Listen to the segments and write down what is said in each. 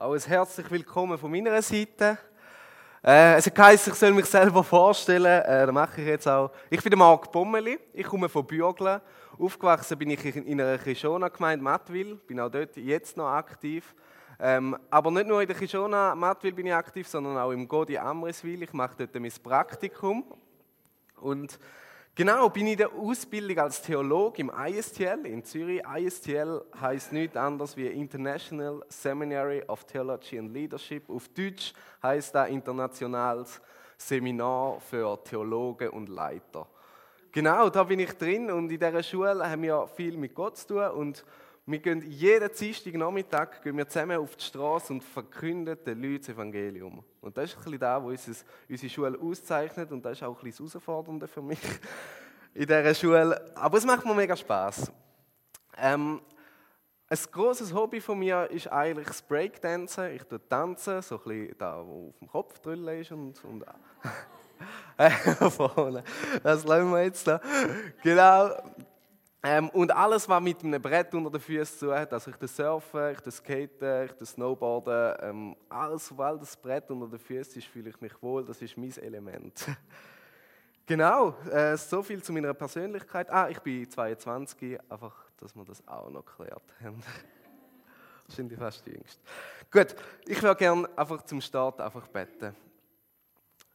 Auch ein herzlich willkommen von meiner Seite. Äh, es heisst, ich soll mich selber vorstellen. Äh, das mache ich jetzt auch. Ich bin Marc Bommeli. Ich komme von Bürgle. Aufgewachsen bin ich in einer Kishona-Gemeinde Mattwil. Bin auch dort jetzt noch aktiv. Ähm, aber nicht nur in der Kishona Mattwil bin ich aktiv, sondern auch im Godi Amriswil. Ich mache dort mein Praktikum. Und Genau, bin ich in der Ausbildung als Theologe im ISTL in Zürich. ISTL heißt nichts anderes wie International Seminary of Theology and Leadership. Auf Deutsch heißt das Internationales Seminar für Theologen und Leiter. Genau, da bin ich drin und in dieser Schule haben wir viel mit Gott zu tun und wir gehen jeden Dienstag Nachmittag gehen wir zusammen auf die Straße und verkünden den Leuten das Evangelium. Und das ist ein bisschen das, was unsere Schule auszeichnet und das ist auch ein bisschen das Herausfordernde für mich in dieser Schule. Aber es macht mir mega Spaß. Ähm, ein großes Hobby von mir ist eigentlich das Breakdancen. Ich tue tanzen, so ein bisschen da, wo auf dem Kopf drüllen ist und, und vorne. Das lassen wir jetzt da. Genau. Ähm, und alles, was mit einem Brett unter den Füßen zu hat, also ich das Surfen, ich das Skaten, ich das Snowboarden, ähm, alles, weil das Brett unter den Füßen ist, fühle ich mich wohl, das ist mein Element. genau, äh, so viel zu meiner Persönlichkeit. Ah, ich bin 22, einfach, dass wir das auch noch geklärt haben. Wahrscheinlich fast die Jüngste. Gut, ich würde gerne einfach zum Start einfach beten.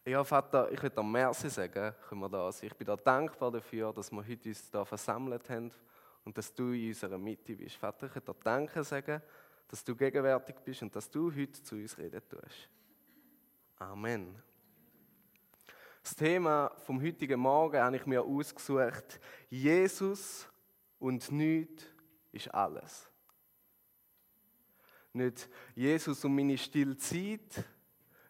Ja, Vater, ich würde am Merci sagen, können wir das. Ich bin da dankbar dafür, dass wir heute uns hier versammelt haben und dass du in unserer Mitte bist. Vater, ich würde dir Danke sagen, dass du gegenwärtig bist und dass du heute zu uns reden tust. Amen. Das Thema vom heutigen Morgen habe ich mir ausgesucht. Jesus und nichts ist alles. Nicht Jesus und meine stille Zeit,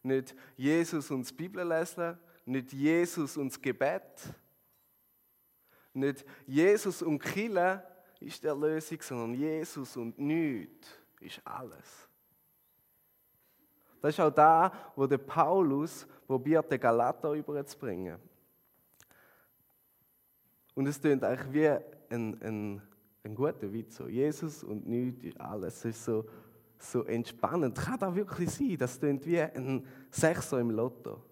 nicht Jesus und die Bibel lesen, nicht Jesus und das Gebet, nicht Jesus und Kille ist die Erlösung, sondern Jesus und nichts ist alles. Das ist auch da, wo der Paulus probiert, den Galater überzubringen. Und es klingt eigentlich wie ein, ein, ein guter Witz. Jesus und nichts alles. Es ist so so entspannend. Kann das wirklich sein? Das klingt wie ein Sechser im Lotto.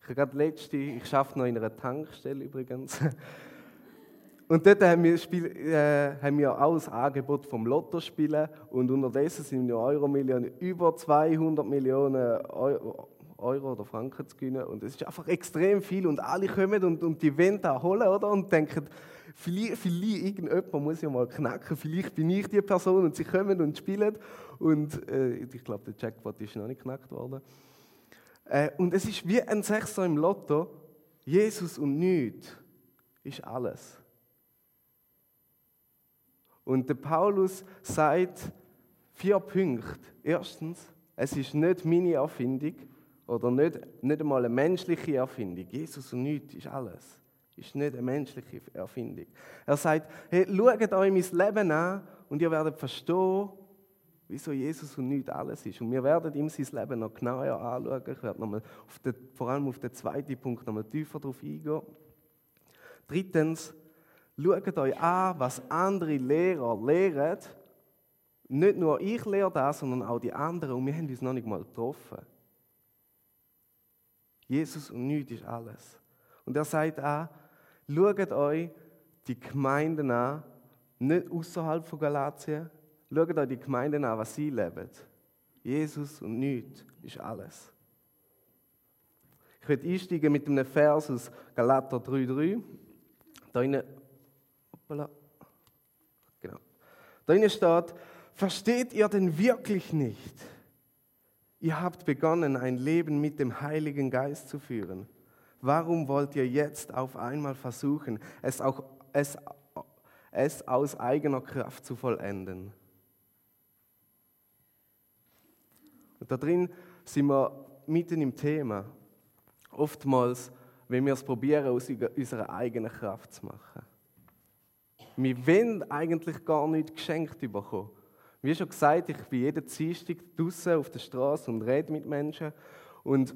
Ich habe gerade letzte, ich arbeite noch in einer Tankstelle übrigens. Und dort haben wir, Spiel, äh, haben wir auch das Angebot vom Lotto spielen. Und unterdessen sind wir Euro-Millionen über 200 Millionen Euro, Euro, oder Franken zu gewinnen. Und es ist einfach extrem viel. Und alle kommen und, und die wollen da holen oder? und denken, vielleicht, vielleicht irgendjemand muss ja mal knacken, vielleicht bin ich die Person. Und sie kommen und spielen. Und äh, ich glaube, der Jackpot ist noch nicht knackt worden. Äh, und es ist wie ein Sechser im Lotto, Jesus und nichts ist alles. Und der Paulus sagt vier Punkte. Erstens, es ist nicht meine Erfindung oder nicht, nicht einmal eine menschliche Erfindung. Jesus und nichts ist alles ist nicht eine menschliche Erfindung. Er sagt, hey, schaut euch mein Leben an und ihr werdet verstehen, wieso Jesus und nicht alles ist. Und wir werden ihm sein Leben noch genauer anschauen. Ich werde nochmal auf den, vor allem auf den zweiten Punkt nochmal tiefer darauf eingehen. Drittens, schaut euch an, was andere Lehrer lehren. Nicht nur ich lehre das, sondern auch die anderen. Und wir haben uns noch nicht mal getroffen. Jesus und nichts ist alles. Und er sagt auch, Schaut euch die Gemeinden an, nicht außerhalb von Galatien. Schaut euch die Gemeinden an, was sie leben. Jesus und nichts ist alles. Ich werde einsteigen mit einem Vers aus Galater 3,3. Da hoppala, genau. Da innen steht, versteht ihr denn wirklich nicht? Ihr habt begonnen, ein Leben mit dem Heiligen Geist zu führen. Warum wollt ihr jetzt auf einmal versuchen, es, auch, es, es aus eigener Kraft zu vollenden? Und da drin sind wir mitten im Thema. Oftmals, wenn wir es probieren, aus unserer eigenen Kraft zu machen. Wir wollen eigentlich gar nicht geschenkt bekommen. Wie schon gesagt, ich bin jeden Dienstag draußen auf der Straße und rede mit Menschen. Und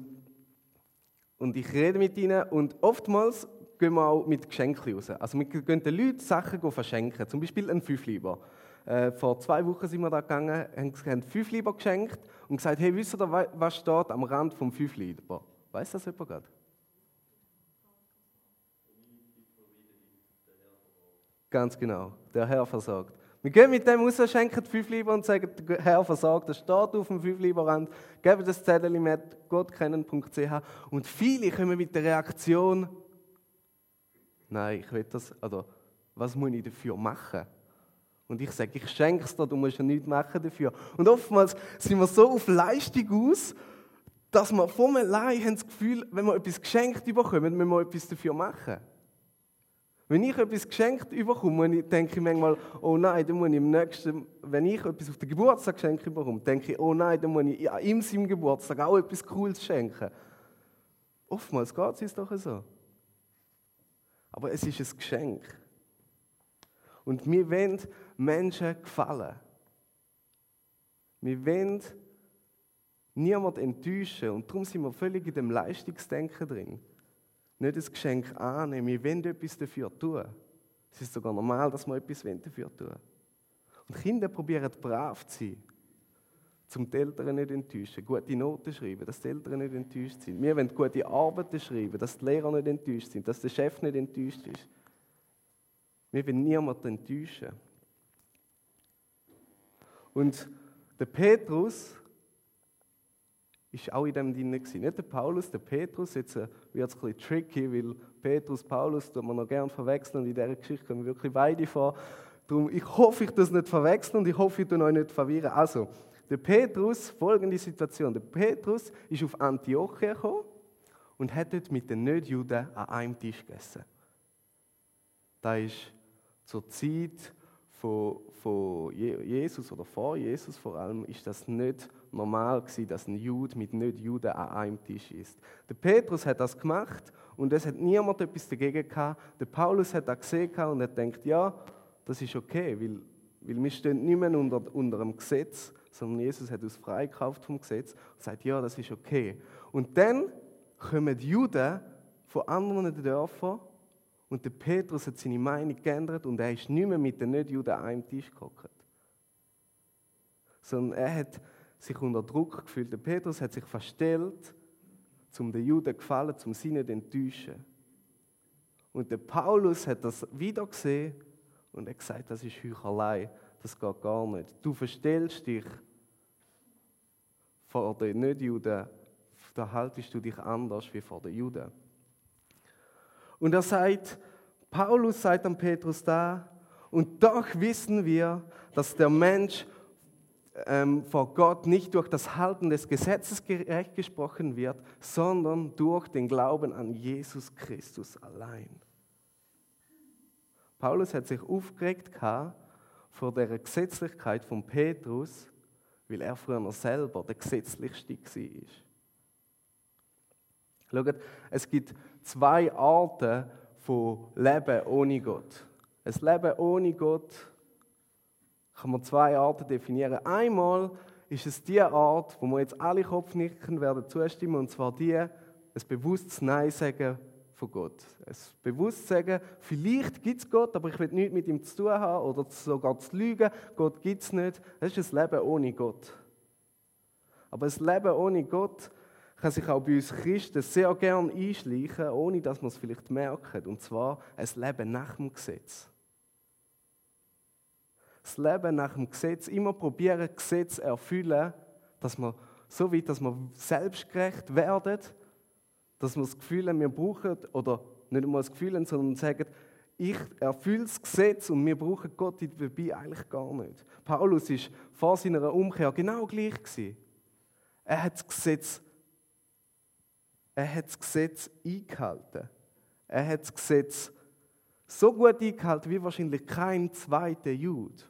und ich rede mit ihnen und oftmals gehen wir auch mit Geschenken raus. Also wir gehen den Leuten Sachen verschenken, zum Beispiel ein Fünfliber. Äh, vor zwei Wochen sind wir da gegangen, haben, haben fünf Lieber geschenkt und gesagt, hey, wisst ihr, was steht am Rand vom fünf Lieber? Weiß das jemand gerade? Ganz genau, der Herr versorgt. Wir gehen mit dem raus, schenken fünf Lieber und sagen, der Herr versorgt. Das steht auf dem fünf Lieber Rand. Geben das Zettel mit gottkennen.ch und viele kommen mit der Reaktion, nein, ich will das, oder was muss ich dafür machen? Und ich sage, ich schenke es dir, du musst ja nichts machen dafür. Und oftmals sind wir so auf Leistung aus, dass wir vom allein haben das Gefühl, wenn wir etwas geschenkt bekommen, müssen wir etwas dafür machen. Wenn ich etwas geschenkt bekomme, denke ich manchmal, oh nein, dann muss ich im nächsten, wenn ich etwas auf den Geburtstag geschenkt bekomme, denke ich, oh nein, dann muss ich an ihm seinem Geburtstag auch etwas Cooles schenken. Oftmals geht es doch so. Aber es ist ein Geschenk. Und wir wollen Menschen gefallen. Wir wollen niemanden enttäuschen. Und darum sind wir völlig in dem Leistungsdenken drin. Nicht das Geschenk annehmen, wir wollen etwas dafür tun. Es ist sogar normal, dass wir etwas dafür tun Und Kinder probieren brav zu sein, zum die Eltern nicht enttäuschen, gute Noten schreiben, dass die Eltern nicht enttäuscht sind. Wir wollen gute Arbeiten schreiben, dass die Lehrer nicht enttäuscht sind, dass der Chef nicht enttäuscht ist. Wir wollen niemanden enttäuschen. Und der Petrus ist auch in dem drin gewesen. Nicht der Paulus, der Petrus. Jetzt äh, wird es ein bisschen tricky, weil Petrus, Paulus tut man noch gerne verwechseln und in dieser Geschichte kommen wirklich beide vor. Darum, ich hoffe, ich das nicht verwechseln und ich hoffe, ich euch nicht verwirren. Also, der Petrus, folgende Situation. Der Petrus ist auf Antiochia gekommen und hat dort mit den Nicht-Juden an einem Tisch gegessen. Da ist zur Zeit von, von Jesus oder vor Jesus vor allem ist das nicht normal gewesen, dass ein Jude mit Nicht-Juden an einem Tisch ist. Der Petrus hat das gemacht und es hat niemand etwas dagegen gehabt. Der Paulus hat das gesehen und hat gedacht, ja, das ist okay, weil, weil wir stehen nicht mehr unter, unter dem Gesetz, sondern Jesus hat uns freikauft vom Gesetz und sagt, ja, das ist okay. Und dann kommen die Juden von anderen Dörfern und der Petrus hat seine Meinung geändert und er ist nicht mehr mit den Nicht-Juden an einem Tisch gekocht. Sondern er hat sich unter Druck gefühlt. Der Petrus hat sich verstellt, um den Juden gefallen, um sie nicht enttäuschen. Und der Paulus hat das wieder gesehen und hat gesagt, das ist Heuchelei, das geht gar nicht. Du verstellst dich vor den Nicht-Juden, da haltest du dich anders wie vor den Juden. Und er sagt, Paulus sagt an Petrus da, und doch wissen wir, dass der Mensch ähm, vor Gott nicht durch das Halten des Gesetzes gerecht gesprochen wird, sondern durch den Glauben an Jesus Christus allein. Paulus hat sich aufgeregt vor der Gesetzlichkeit von Petrus, weil er früher selber der gesetzlichste war. Schaut, es gibt zwei Arten von Leben ohne Gott. Ein Leben ohne Gott kann man zwei Arten definieren. Einmal ist es die Art, wo wir jetzt alle Kopfnicken werden zustimmen, und zwar die, ein bewusstes Nein sagen von Gott. Ein bewusstes sagen, vielleicht gibt es Gott, aber ich will nichts mit ihm zu tun haben oder sogar zu lügen. Gott gibt es nicht. Das ist ein Leben ohne Gott. Aber ein Leben ohne Gott kann sich auch bei uns Christen sehr gern einschleichen, ohne dass man es vielleicht merkt. Und zwar ein Leben nach dem Gesetz. Das Leben nach dem Gesetz, immer probieren, Gesetz zu erfüllen, dass wir so weit, dass wir selbstgerecht werden, dass wir das Gefühl haben, wir brauchen, oder nicht einmal das Gefühl haben, sondern sagen, ich erfülle das Gesetz und wir brauchen Gott dabei eigentlich gar nicht. Paulus war vor seiner Umkehr genau gleich gewesen. Er hat das Gesetz er hat das Gesetz eingehalten. Er hat das Gesetz so gut eingehalten wie wahrscheinlich kein zweiter Jude.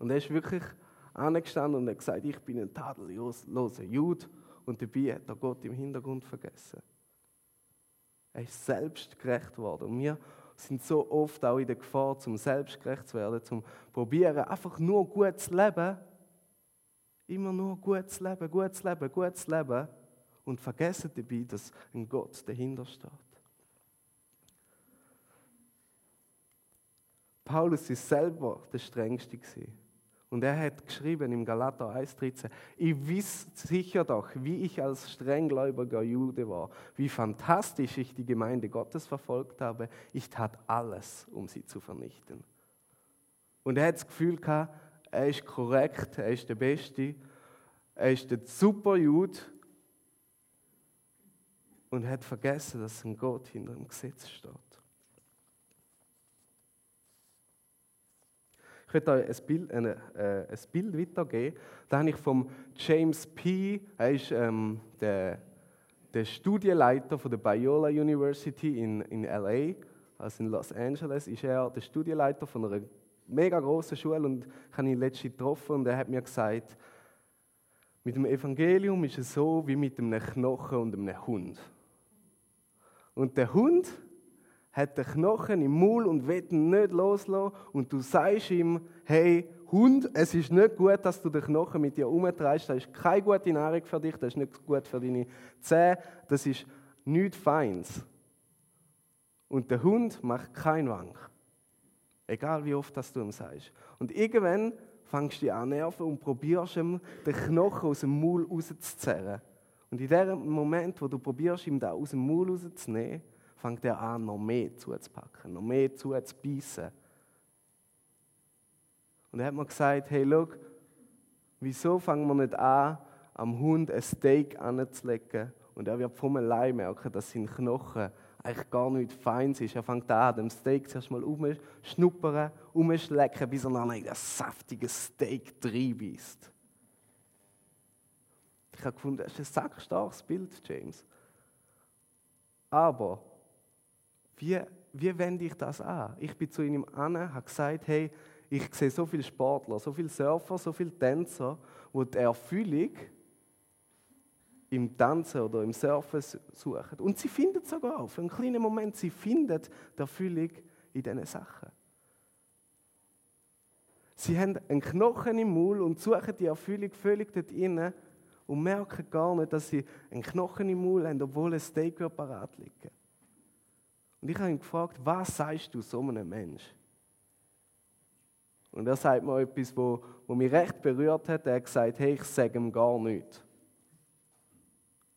Und er ist wirklich angestanden und hat gesagt, ich bin ein tadelloser Jude und dabei hat er Gott im Hintergrund vergessen. Er ist selbstgerecht worden. Und wir sind so oft auch in der Gefahr, zum selbstgerecht zu werden, zum probieren, einfach nur gut zu leben. Immer nur gut zu leben, gut zu leben, gut zu leben und vergessen dabei, dass ein Gott dahinter steht. Paulus ist selber der Strengste gewesen. Und er hat geschrieben im Galater 1,13, ich weiß sicher doch, wie ich als strenggläubiger Jude war, wie fantastisch ich die Gemeinde Gottes verfolgt habe. Ich tat alles, um sie zu vernichten. Und er hat das Gefühl gehabt, er ist korrekt, er ist der Beste, er ist der super Jude. Und er hat vergessen, dass ein Gott hinter dem Gesetz steht. Ich werde euch ein Bild, äh, ein Bild weitergeben. Da habe ich vom James P., er ist ähm, der, der Studienleiter von der Biola University in, in LA, also in Los Angeles, ist er der Studienleiter von einer mega großen Schule und ich habe ihn letztens getroffen und er hat mir gesagt, mit dem Evangelium ist es so wie mit einem Knochen und einem Hund. Und der Hund hat den Knochen im Maul und will ihn nicht loslassen. Und du sagst ihm, hey, Hund, es ist nicht gut, dass du den Knochen mit dir umtreibst. Das ist keine gute Nahrung für dich, das ist nicht gut für deine Zähne, das ist nichts Feins. Und der Hund macht keinen Wank. Egal wie oft das du ihm sagst. Und irgendwann fängst du dich an nerven und probierst ihm den Knochen aus dem Maul rauszuzerren. Und in dem Moment, wo du probierst, ihm da aus dem Maul rauszunehmen, fängt er an, noch mehr zuzupacken, noch mehr zuzubeissen. Und er hat mir gesagt, hey, schau, wieso fangen wir nicht an, am Hund ein Steak anzulegen und er wird vom allein merken, dass sein Knochen eigentlich gar nicht fein ist. Er fängt an, dem Steak zuerst mal umschnuppern, umschlecken, bis er dann in das saftige Steak reinbeißt. Ich habe gefunden, das ist ein sackstarkes Bild, James. Aber wie, wie wende ich das an? Ich bin zu ihm an, habe gesagt, hey, ich sehe so viele Sportler, so viele Surfer, so viele Tänzer, wo die Erfüllung im Tanzen oder im Surfen suchen. Und sie finden sogar für einen kleinen Moment, sie finden die Erfüllung in diesen Sachen. Sie haben einen Knochen im Maul und suchen die Erfüllung völlig dort innen und merken gar nicht, dass sie einen Knochen im Maul haben, obwohl ein Steak parat liegt. Und ich habe ihn gefragt, was sagst du so einem Mensch? Und er sagt mir etwas, wo, wo mich recht berührt hat. Er hat gesagt, hey, ich sage ihm gar nichts.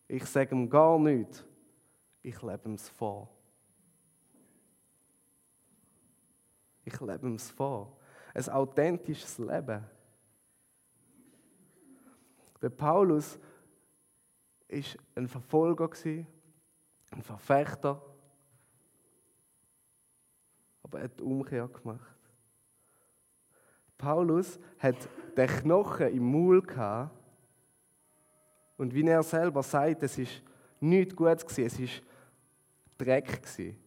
Ich sage ihm gar nichts. Ich lebe ihm vor. Ich lebe ihm vor. Ein authentisches Leben. Der Paulus war ein Verfolger, ein Verfechter aber er hat die Umkehr gemacht. Paulus hat den Knochen im Maul gehabt und wie er selber sagt, es ist nichts Gutes gewesen, es ist Dreck gewesen.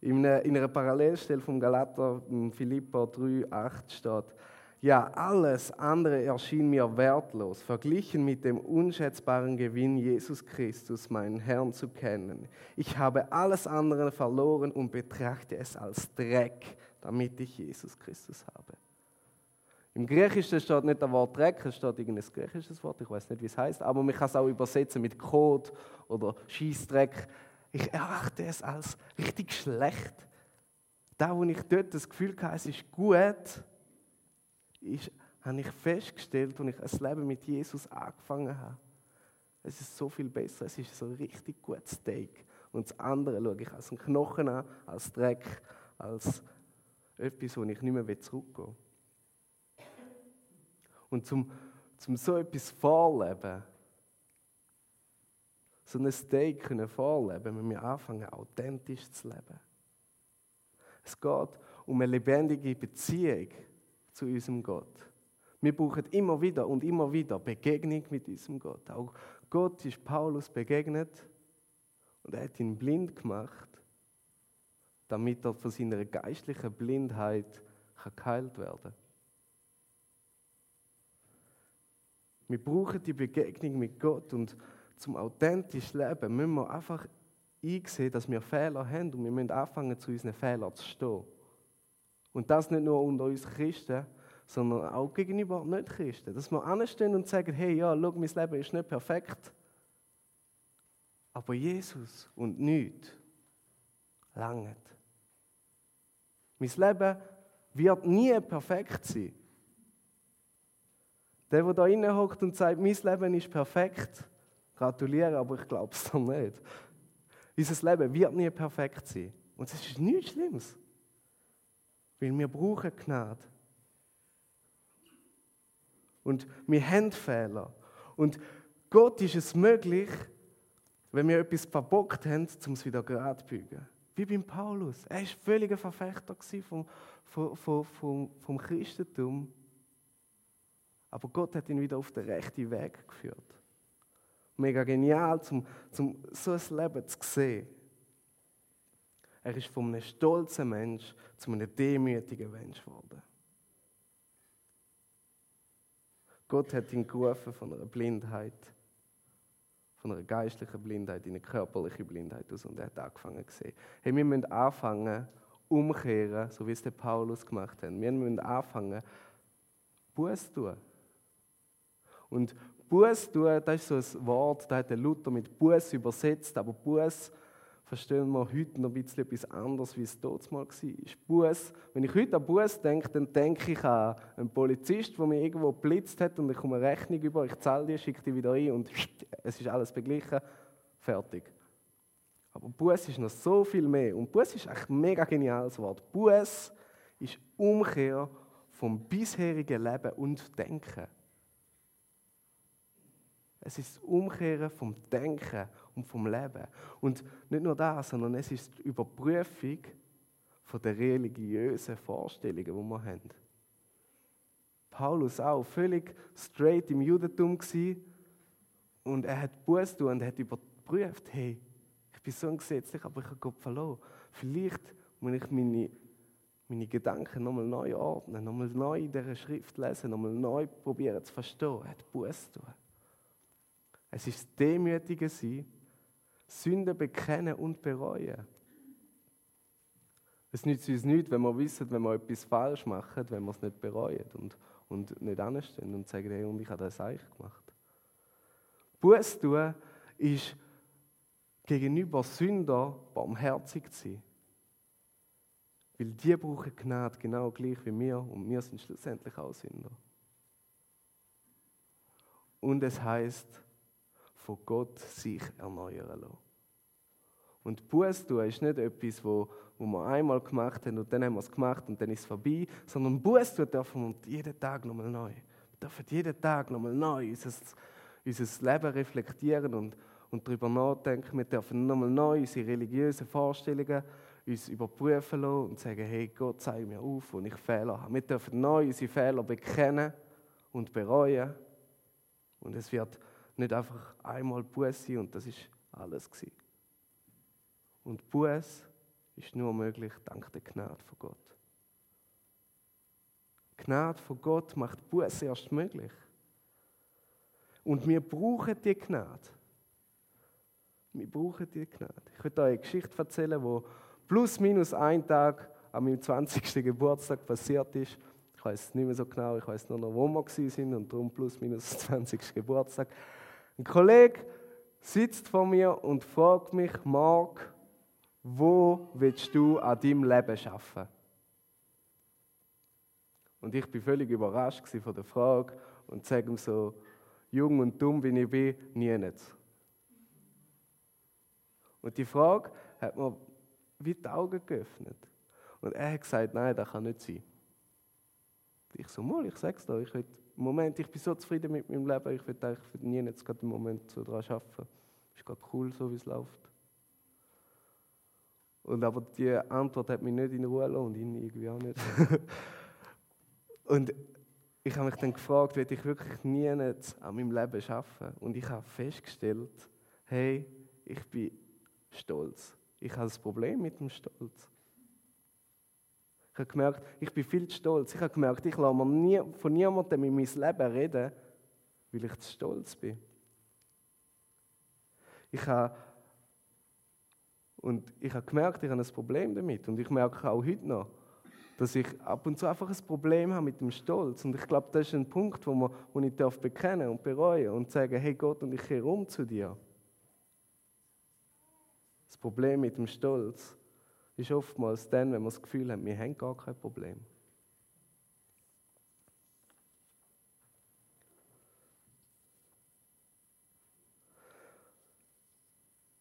In einer, in einer Parallelstelle vom Galater, Philippa 3, 8 steht, ja, alles andere erschien mir wertlos, verglichen mit dem unschätzbaren Gewinn, Jesus Christus, meinen Herrn, zu kennen. Ich habe alles andere verloren und betrachte es als Dreck, damit ich Jesus Christus habe. Im Griechischen steht nicht das Wort Dreck, es steht irgendein griechisches Wort, ich weiß nicht, wie es heißt, aber man kann es auch übersetzen mit Kot oder Schießdreck. Ich erachte es als richtig schlecht. Da, wo ich dort das Gefühl hatte, es ist gut, ist, habe ich festgestellt, als ich ein Leben mit Jesus angefangen habe. Es ist so viel besser, es ist so ein richtig gutes Steak. Und das andere schaue ich als einen Knochen an, als Dreck, als etwas, wo ich nicht mehr zurückgehen will. Und zum, zum so etwas vorleben, so ein Steak können vorleben, wenn wir anfangen, authentisch zu leben. Es geht um eine lebendige Beziehung zu unserem Gott. Wir brauchen immer wieder und immer wieder Begegnung mit unserem Gott. Auch Gott ist Paulus begegnet und er hat ihn blind gemacht, damit er von seiner geistlichen Blindheit geheilt werden kann. Wir brauchen die Begegnung mit Gott und zum authentischen Leben müssen wir einfach einsehen, dass wir Fehler haben und wir müssen anfangen, zu unseren Fehlern zu stehen. Und das nicht nur unter uns Christen, sondern auch gegenüber Nicht-Christen. Dass wir anstehen und sagen, hey, ja, schau, mein Leben ist nicht perfekt, aber Jesus und nichts langt. Mein Leben wird nie perfekt sein. Der, der da innen hockt und sagt, mein Leben ist perfekt, gratuliere, aber ich glaube es doch nicht. Unser Leben wird nie perfekt sein. Und es ist nichts Schlimmes. Weil wir brauchen Gnade. Und wir haben Fehler. Und Gott ist es möglich, wenn wir etwas verbockt haben, um es wieder gerade zu bügen. Wie beim Paulus. Er war völlig ein Verfechter vom, vom, vom, vom Christentum. Aber Gott hat ihn wieder auf den rechten Weg geführt. Mega genial, um, um so ein Leben zu sehen. Er ist von einem stolzen Mensch zu einem demütigen Mensch geworden. Gott hat ihn gerufen von einer Blindheit, von einer geistlichen Blindheit in eine körperliche Blindheit aus und er hat angefangen zu sehen. Hey, wir müssen anfangen, umkehren, so wie es der Paulus gemacht hat. Wir müssen anfangen, Buß tun. Und Buß tun, das ist so ein Wort, da hat der Luther mit Buß übersetzt, aber Buß verstehen wir heute noch ein bisschen etwas anderes, wie es dort mal war. Buß. Wenn ich heute an Buß denke, dann denke ich an einen Polizist, der mich irgendwo geblitzt hat und ich komme eine Rechnung über, ich zahle die, schicke die wieder ein und es ist alles beglichen, fertig. Aber Buß ist noch so viel mehr. Und Buß ist eigentlich ein mega geniales Wort. Buß ist Umkehr vom bisherigen Leben und Denken. Es ist das Umkehren vom Denken und vom Leben. Und nicht nur das, sondern es ist die Überprüfung von der religiösen Vorstellungen, die wir haben. Paulus auch völlig straight im Judentum gewesen, und er hat Buß tun und hat überprüft, hey, ich bin so ein gesetzlich, aber ich habe Gott verloren. Vielleicht muss ich meine, meine Gedanken nochmal neu ordnen, nochmal neu in dieser Schrift lesen, nochmal neu probieren zu verstehen. Er hat Buß. Es ist das Demütige sein, Sünde bekennen und bereuen. Es nützt uns nichts, wenn wir wissen, wenn wir etwas falsch machen, wenn wir es nicht bereuen und, und nicht anstehen und sagen, hey, und ich habe das eigentlich gemacht. Buß tun ist gegenüber Sünder barmherzig zu sein. Weil die brauchen Gnade genau gleich wie wir und wir sind schlussendlich auch Sünder. Und es heißt, von Gott sich erneuern lassen. Und Buß tun ist nicht etwas, wo, wo wir einmal gemacht haben und dann haben wir es gemacht und dann ist es vorbei, sondern Buß tun dürfen wir jeden Tag nochmal neu. Wir dürfen jeden Tag nochmal neu unser, unser Leben reflektieren und, und darüber nachdenken. Wir dürfen nochmal neu unsere religiösen Vorstellungen uns überprüfen lassen und sagen, hey Gott, zeig mir auf, wo ich Fehler habe. Wir dürfen neu unsere Fehler bekennen und bereuen. Und es wird nicht einfach einmal Buß sein und das ist alles gewesen. Und Buß ist nur möglich dank der Gnade von Gott. Gnade von Gott macht Buß erst möglich. Und wir brauchen die Gnade. Wir brauchen die Gnade. Ich möchte euch eine Geschichte erzählen, wo plus minus ein Tag an meinem 20. Geburtstag passiert ist. Ich weiß nicht mehr so genau, ich weiß nur noch, wo wir sind und darum plus minus 20. Geburtstag. Ein Kollege sitzt vor mir und fragt mich, Mark, wo willst du an deinem Leben arbeiten? Und ich bin völlig überrascht von der Frage und sage ihm so, jung und dumm wie ich bin, nie nicht. Und die Frage hat mir wie die Augen geöffnet. Und er hat gesagt, nein, das kann nicht sein. Ich so, mal, ich sag's dir, ich will Moment, ich bin so zufrieden mit meinem Leben, ich will eigentlich nie jetzt gerade im Moment so daran arbeiten. Ist gerade cool, so wie es läuft. Und aber die Antwort hat mich nicht in Ruhe gelassen und ihn irgendwie auch nicht. und ich habe mich dann gefragt, will ich wirklich nie an meinem Leben arbeiten? Und ich habe festgestellt, hey, ich bin stolz. Ich habe ein Problem mit dem Stolz. Ich habe gemerkt, ich bin viel zu stolz. Ich habe gemerkt, ich lasse nie, von niemandem in mein Leben reden, weil ich zu stolz bin. Ich habe, und ich habe gemerkt, ich habe ein Problem damit. Und ich merke auch heute noch, dass ich ab und zu einfach ein Problem habe mit dem Stolz. Und ich glaube, das ist ein Punkt, wo, man, wo ich darf bekennen und bereuen und sagen, hey Gott, und ich kehre um zu dir. Das Problem mit dem Stolz ist oftmals dann, wenn wir das Gefühl haben, wir haben gar kein Problem.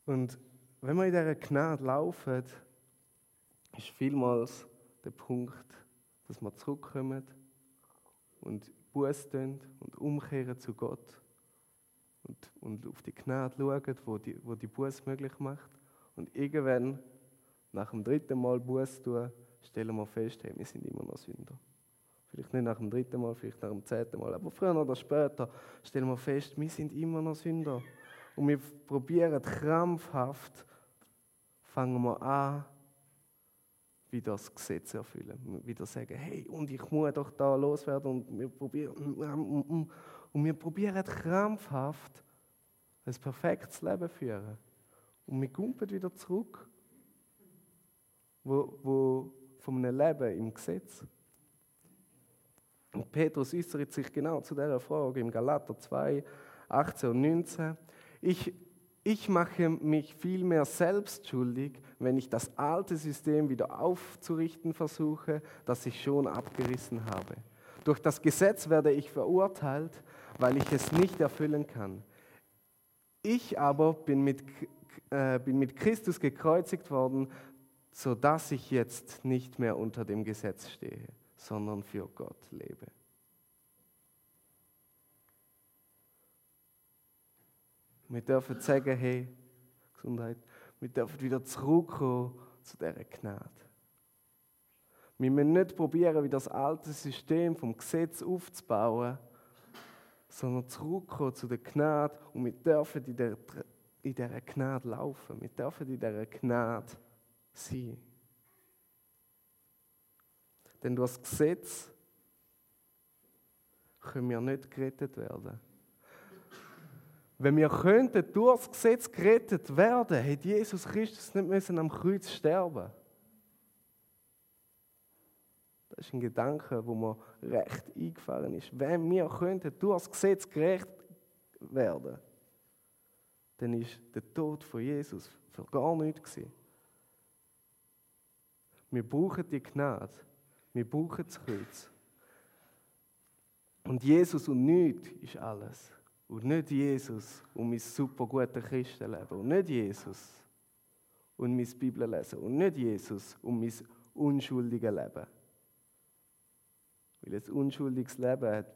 Und wenn wir in dieser Gnade laufen, ist vielmals der Punkt, dass wir zurückkommen und Buße tun und umkehren zu Gott und, und auf die Gnade schauen, wo die, wo die Buße möglich macht. Und irgendwann nach dem dritten Mal Buß tun, stellen wir fest, hey, wir sind immer noch Sünder. Vielleicht nicht nach dem dritten Mal, vielleicht nach dem zehnten Mal, aber früher oder später stellen wir fest, wir sind immer noch Sünder. Und wir probieren krampfhaft, fangen wir an, wieder das Gesetz erfüllen. Wieder sagen, hey, und ich muss doch da loswerden und wir probieren, und wir probieren krampfhaft ein perfektes Leben führen. Und wir kommen wieder zurück, wo, wo von einem Leben im Gesetz. Und Petrus äußert sich genau zu dieser Frage im Galater 2, 18 und 19. Ich, ich mache mich vielmehr selbst schuldig, wenn ich das alte System wieder aufzurichten versuche, das ich schon abgerissen habe. Durch das Gesetz werde ich verurteilt, weil ich es nicht erfüllen kann. Ich aber bin mit, äh, bin mit Christus gekreuzigt worden, sodass ich jetzt nicht mehr unter dem Gesetz stehe, sondern für Gott lebe. Wir dürfen sagen, hey, Gesundheit, wir dürfen wieder zurückkommen zu dieser Gnade. Wir müssen nicht probieren, wie das alte System vom Gesetz aufzubauen, sondern zurückkommen zu der Gnade und wir dürfen in, der, in dieser Gnade laufen. Wir dürfen in dieser Gnade sein. Denn durch das Gesetz können wir nicht gerettet werden. Wenn wir könnten durch das Gesetz gerettet werden, hätte Jesus Christus nicht müssen am Kreuz sterben. Das ist ein Gedanke, wo mir recht eingefallen ist. Wenn wir könnten durch das Gesetz gerecht werden, dann ist der Tod von Jesus für gar nichts gewesen. Wir brauchen die Gnade. Wir brauchen das Kreuz. Und Jesus und nichts ist alles. Und nicht Jesus und mein super gutes Christenleben. Und nicht Jesus und mein Bibellesen. Und nicht Jesus und mein unschuldiges Leben. Weil ein unschuldiges Leben hat,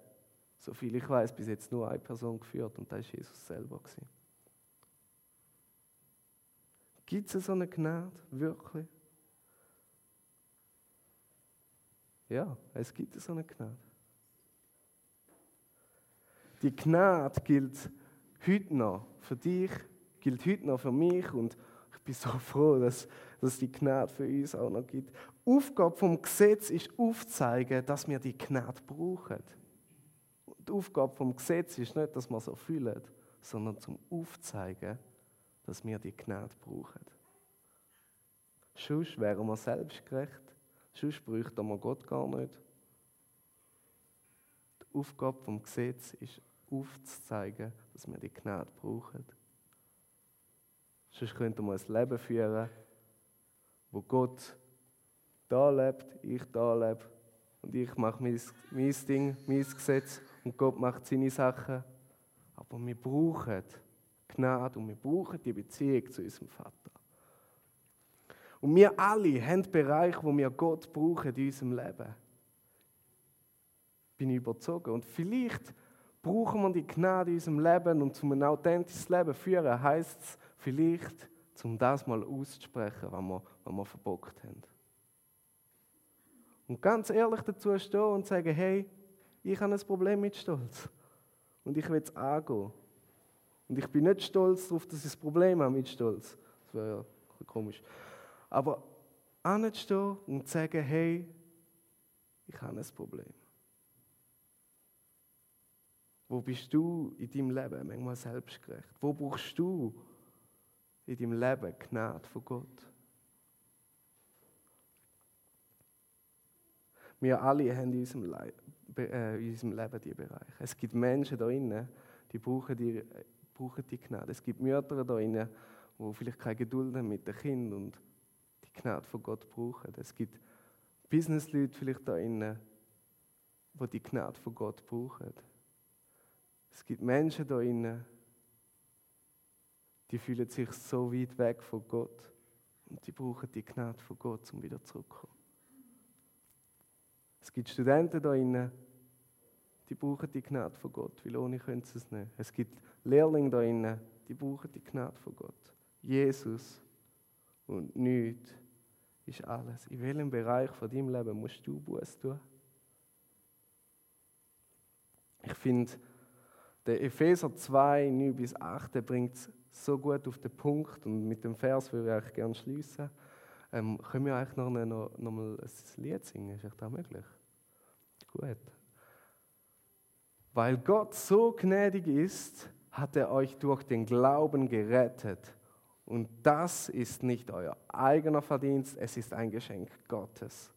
so viel ich weiß, bis jetzt nur eine Person geführt und das war Jesus selber. Gibt es so eine Gnade? Wirklich? Ja, es gibt so eine Gnade. Die Gnade gilt heute noch für dich, gilt heute noch für mich und ich bin so froh, dass, dass die Gnade für uns auch noch gibt. Aufgabe vom Gesetz ist aufzeigen, dass wir die Gnade brauchen. Die Aufgabe vom Gesetz ist nicht, dass wir es erfüllen, sondern zum Aufzeigen, dass wir die Gnade brauchen. Sonst wären wir selbstgerecht, sonst bräuchten wir Gott gar nicht. Die Aufgabe vom Gesetz ist aufzuzeigen, dass wir die Gnade brauchen. Sonst könnten wir ein Leben führen, wo Gott da lebt, ich da lebe und ich mache mein, mein Ding, mein Gesetz und Gott macht seine Sachen. Aber wir brauchen Gnade und wir brauchen die Beziehung zu unserem Vater. Und wir alle haben Bereiche, wo wir Gott brauchen in unserem Leben. Bin ich überzogen. Und vielleicht brauchen wir die Gnade in unserem Leben und zum ein authentisches Leben führen, heißt es vielleicht, um das mal auszusprechen, was wir, was wir verbockt haben. Und ganz ehrlich dazu stehen und sagen, hey, ich habe ein Problem mit Stolz. Und ich will es angehen. Und ich bin nicht stolz darauf, dass ich ein Problem habe mit Stolz. Das wäre ja komisch. Aber anzustehen und zu sagen, hey, ich habe ein Problem. Wo bist du in deinem Leben manchmal selbstgerecht? Wo brauchst du in deinem Leben Gnade von Gott? Wir alle haben in unserem, Le äh, in unserem Leben diese Bereiche. Es gibt Menschen da drinnen, die brauchen die, brauchen die Gnade. Es gibt Mütter da drinnen, die vielleicht keine Geduld haben mit den Kindern und Gnade von Gott brauchen. Es gibt Businessleute vielleicht da drinnen, die die Gnade von Gott brauchen. Es gibt Menschen da drinnen, die fühlen sich so weit weg von Gott und die brauchen die Gnade von Gott, um wieder zurückzukommen. Es gibt Studenten da drinnen, die brauchen die Gnade von Gott, weil ohne können sie es nicht. Es gibt Lehrlinge da drinnen, die brauchen die Gnade von Gott. Jesus und nichts ist alles. In welchem Bereich von deinem Leben musst du Buß tun? Ich finde, der Epheser 2, 9 bis 8, bringt es so gut auf den Punkt und mit dem Vers würde ich gerne schließen. Ähm, können wir eigentlich noch, noch, noch mal ein Lied singen? Ist das möglich? Gut. Weil Gott so gnädig ist, hat er euch durch den Glauben gerettet. Und das ist nicht euer eigener Verdienst, es ist ein Geschenk Gottes.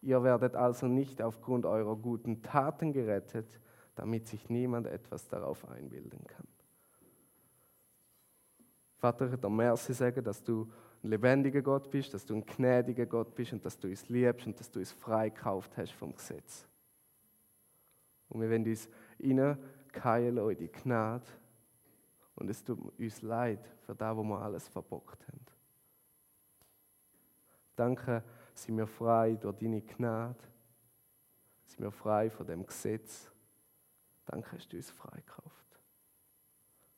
Ihr werdet also nicht aufgrund eurer guten Taten gerettet, damit sich niemand etwas darauf einbilden kann. Vater, der Merci sagen, dass du ein lebendiger Gott bist, dass du ein gnädiger Gott bist und dass du es liebst und dass du es freikauft hast vom Gesetz. Und wir wollen uns hineinkeilen in die Gnade und es tut uns leid für das, wo wir alles verbockt haben. Danke, sind wir frei durch deine Gnade, sind wir frei von dem Gesetz. Danke, hast du uns freikauft.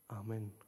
Amen.